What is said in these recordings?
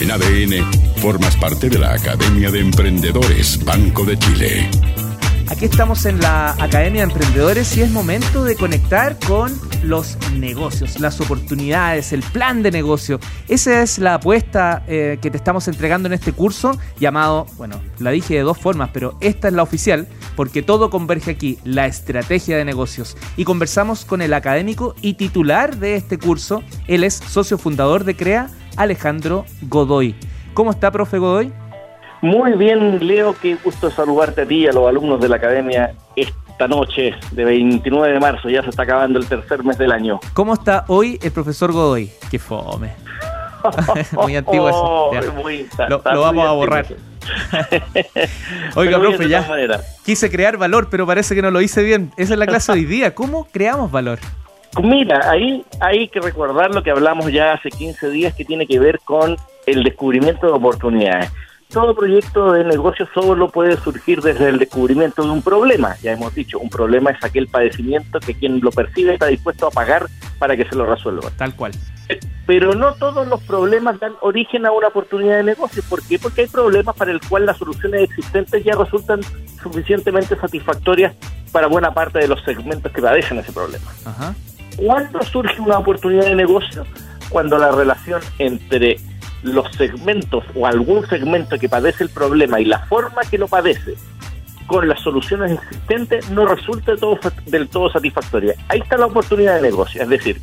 En ADN, formas parte de la Academia de Emprendedores Banco de Chile. Aquí estamos en la Academia de Emprendedores y es momento de conectar con los negocios, las oportunidades, el plan de negocio. Esa es la apuesta eh, que te estamos entregando en este curso llamado, bueno, la dije de dos formas, pero esta es la oficial porque todo converge aquí, la estrategia de negocios. Y conversamos con el académico y titular de este curso, él es socio fundador de CREA, Alejandro Godoy. ¿Cómo está, profe Godoy? Muy bien, Leo, qué gusto saludarte a ti y a los alumnos de la academia esta noche de 29 de marzo. Ya se está acabando el tercer mes del año. ¿Cómo está hoy el profesor Godoy? Qué fome. muy antiguo eso. Muy, lo, vamos a borrar. Oiga, profe, ya quise crear valor, pero parece que no lo hice bien. Esa es la clase de hoy día. ¿Cómo creamos valor? Mira, ahí hay que recordar lo que hablamos ya hace 15 días que tiene que ver con el descubrimiento de oportunidades todo proyecto de negocio solo puede surgir desde el descubrimiento de un problema. Ya hemos dicho, un problema es aquel padecimiento que quien lo percibe está dispuesto a pagar para que se lo resuelva. Tal cual. Pero no todos los problemas dan origen a una oportunidad de negocio. ¿Por qué? Porque hay problemas para el cual las soluciones existentes ya resultan suficientemente satisfactorias para buena parte de los segmentos que padecen ese problema. Ajá. ¿Cuándo surge una oportunidad de negocio? Cuando la relación entre los segmentos o algún segmento que padece el problema y la forma que lo padece con las soluciones existentes no resulta del todo satisfactoria. Ahí está la oportunidad de negocio. Es decir,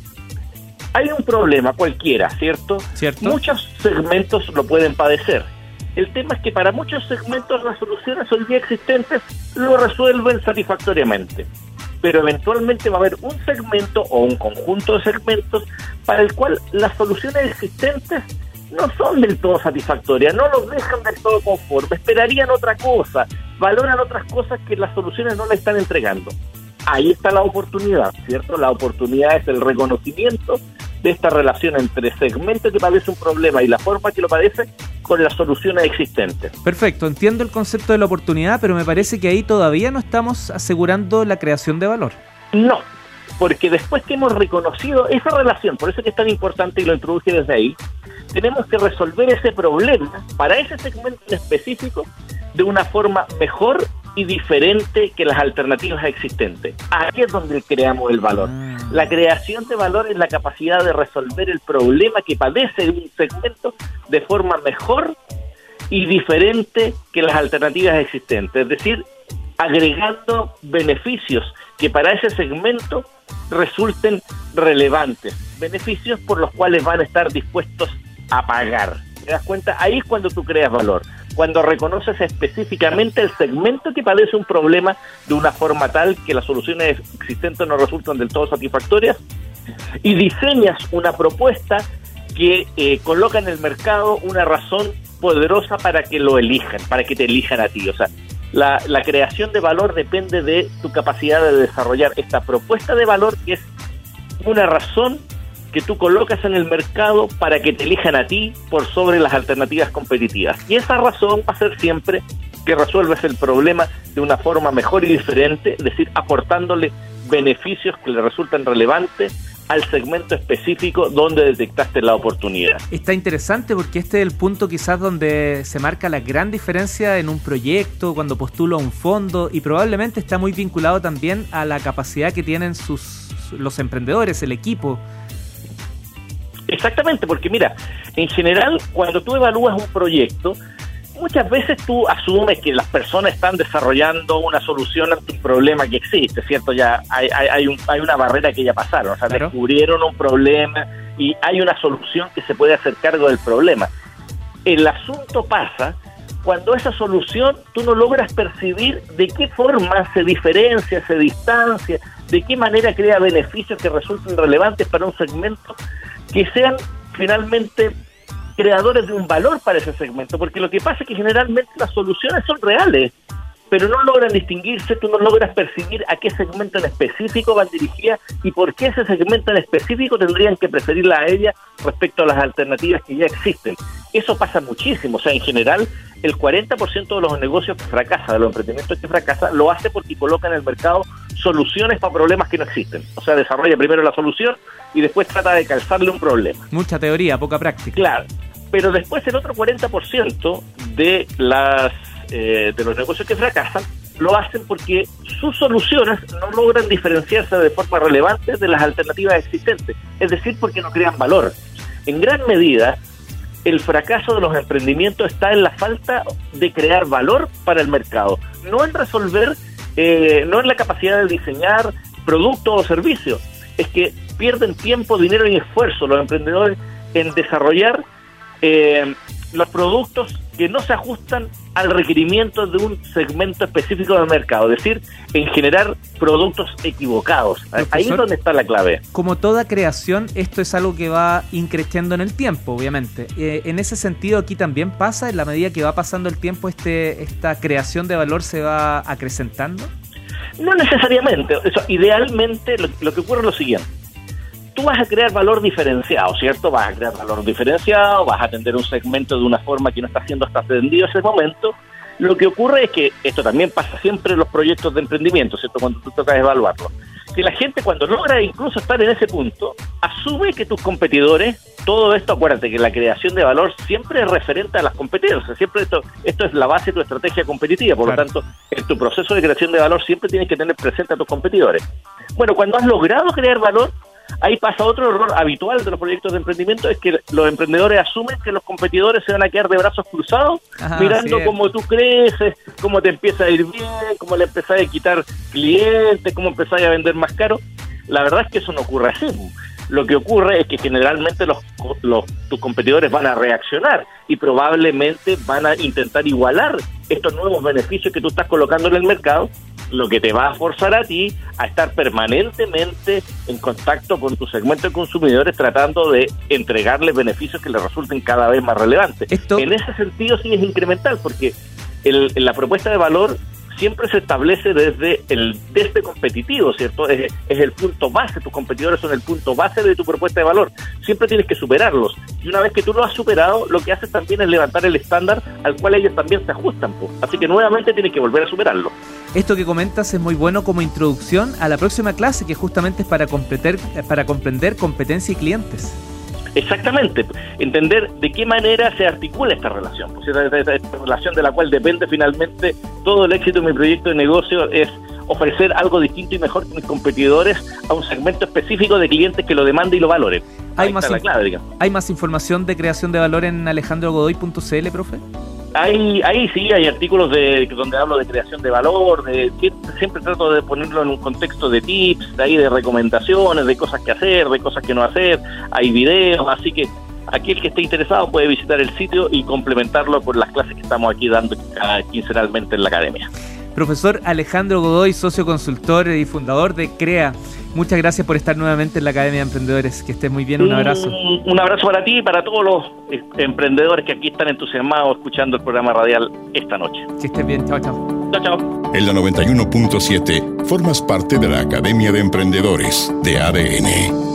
hay un problema cualquiera, ¿cierto? ¿Cierto? Muchos segmentos lo pueden padecer. El tema es que para muchos segmentos las soluciones hoy día existentes lo resuelven satisfactoriamente. Pero eventualmente va a haber un segmento o un conjunto de segmentos para el cual las soluciones existentes no son del todo satisfactorias, no los dejan del todo conforme, esperarían otra cosa, valoran otras cosas que las soluciones no le están entregando. Ahí está la oportunidad, ¿cierto? La oportunidad es el reconocimiento de esta relación entre segmento que padece un problema y la forma que lo padece con las soluciones existentes. Perfecto, entiendo el concepto de la oportunidad, pero me parece que ahí todavía no estamos asegurando la creación de valor. No, porque después que hemos reconocido esa relación, por eso que es tan importante y lo introduje desde ahí, tenemos que resolver ese problema para ese segmento específico de una forma mejor y diferente que las alternativas existentes. Aquí es donde creamos el valor. La creación de valor es la capacidad de resolver el problema que padece un segmento de forma mejor y diferente que las alternativas existentes. Es decir, agregando beneficios que para ese segmento resulten relevantes. Beneficios por los cuales van a estar dispuestos a pagar. ¿Te das cuenta? Ahí es cuando tú creas valor, cuando reconoces específicamente el segmento que padece un problema de una forma tal que las soluciones existentes no resultan del todo satisfactorias y diseñas una propuesta que eh, coloca en el mercado una razón poderosa para que lo elijan, para que te elijan a ti. O sea, la, la creación de valor depende de tu capacidad de desarrollar esta propuesta de valor que es una razón que tú colocas en el mercado para que te elijan a ti por sobre las alternativas competitivas. Y esa razón va a ser siempre que resuelves el problema de una forma mejor y diferente, es decir, aportándole beneficios que le resultan relevantes al segmento específico donde detectaste la oportunidad. Está interesante porque este es el punto quizás donde se marca la gran diferencia en un proyecto, cuando postula un fondo y probablemente está muy vinculado también a la capacidad que tienen sus los emprendedores, el equipo Exactamente, porque mira, en general, cuando tú evalúas un proyecto, muchas veces tú asumes que las personas están desarrollando una solución ante un problema que existe, ¿cierto? Ya hay, hay, un, hay una barrera que ya pasaron, o sea, descubrieron un problema y hay una solución que se puede hacer cargo del problema. El asunto pasa cuando esa solución tú no logras percibir de qué forma se diferencia, se distancia, de qué manera crea beneficios que resulten relevantes para un segmento que sean finalmente creadores de un valor para ese segmento, porque lo que pasa es que generalmente las soluciones son reales, pero no logran distinguirse, tú no logras percibir a qué segmento en específico van dirigidas y por qué ese segmento en específico tendrían que preferirla a ella respecto a las alternativas que ya existen. Eso pasa muchísimo, o sea, en general el 40% de los negocios que fracasan, de los emprendimientos que fracasan, lo hace porque coloca en el mercado soluciones para problemas que no existen. O sea, desarrolla primero la solución y después trata de calzarle un problema. Mucha teoría, poca práctica. Claro. pero después el otro 40% de, las, eh, de los negocios que fracasan lo hacen porque sus soluciones no logran diferenciarse de forma relevante de las alternativas existentes, es decir, porque no crean valor. En gran medida, el fracaso de los emprendimientos está en la falta de crear valor para el mercado, no en resolver, eh, no en la capacidad de diseñar productos o servicios, es que pierden tiempo, dinero y esfuerzo los emprendedores en desarrollar eh, los productos que no se ajustan al requerimiento de un segmento específico del mercado, es decir, en generar productos equivocados. Ahí es donde está la clave. Como toda creación, esto es algo que va increciendo en el tiempo, obviamente. Eh, en ese sentido, aquí también pasa, en la medida que va pasando el tiempo, este, esta creación de valor se va acrecentando. No necesariamente. Eso, idealmente, lo que ocurre es lo siguiente tú vas a crear valor diferenciado, ¿cierto? Vas a crear valor diferenciado, vas a atender un segmento de una forma que no está siendo hasta atendido ese momento. Lo que ocurre es que esto también pasa siempre en los proyectos de emprendimiento, ¿cierto? Cuando tú tocas evaluarlo. Que la gente cuando logra incluso estar en ese punto, asume que tus competidores, todo esto, acuérdate que la creación de valor siempre es referente a las competencias, siempre esto, esto es la base de tu estrategia competitiva, por lo tanto, en tu proceso de creación de valor siempre tienes que tener presente a tus competidores. Bueno, cuando has logrado crear valor, Ahí pasa otro error habitual de los proyectos de emprendimiento, es que los emprendedores asumen que los competidores se van a quedar de brazos cruzados, mirando cómo tú creces, cómo te empieza a ir bien, cómo le empezás a quitar clientes, cómo empezás a vender más caro. La verdad es que eso no ocurre así. Lo que ocurre es que generalmente los, los, tus competidores van a reaccionar y probablemente van a intentar igualar estos nuevos beneficios que tú estás colocando en el mercado lo que te va a forzar a ti a estar permanentemente en contacto con tu segmento de consumidores tratando de entregarles beneficios que les resulten cada vez más relevantes. En ese sentido sí es incremental porque el, la propuesta de valor siempre se establece desde el desde competitivo, ¿cierto? Es, es, el punto base, tus competidores son el punto base de tu propuesta de valor. Siempre tienes que superarlos. Y una vez que tú lo has superado, lo que haces también es levantar el estándar al cual ellos también se ajustan. Pues. Así que nuevamente tienes que volver a superarlo. Esto que comentas es muy bueno como introducción a la próxima clase, que justamente es para, para comprender competencia y clientes. Exactamente, entender de qué manera se articula esta relación, pues esta, relación de la cual depende finalmente todo el éxito de mi proyecto de negocio es ofrecer algo distinto y mejor que mis competidores a un segmento específico de clientes que lo demande y lo valore. ¿Hay, más, ¿Hay más información de creación de valor en alejandrogodoy.cl, profe? Hay, ahí sí, hay artículos de donde hablo de creación de valor, de, siempre trato de ponerlo en un contexto de tips, de ahí de recomendaciones, de cosas que hacer, de cosas que no hacer, hay videos, así que aquel que esté interesado puede visitar el sitio y complementarlo con las clases que estamos aquí dando quincenalmente en la academia. Profesor Alejandro Godoy, socio consultor y fundador de CREA. Muchas gracias por estar nuevamente en la Academia de Emprendedores. Que estés muy bien, un abrazo. Un, abrazo para ti y para todos los eh, emprendedores que aquí están entusiasmados escuchando el programa radial esta noche. Que estés bien, chao, chao. Chao, chao. En la 91.7 formas parte de la Academia de Emprendedores de ADN.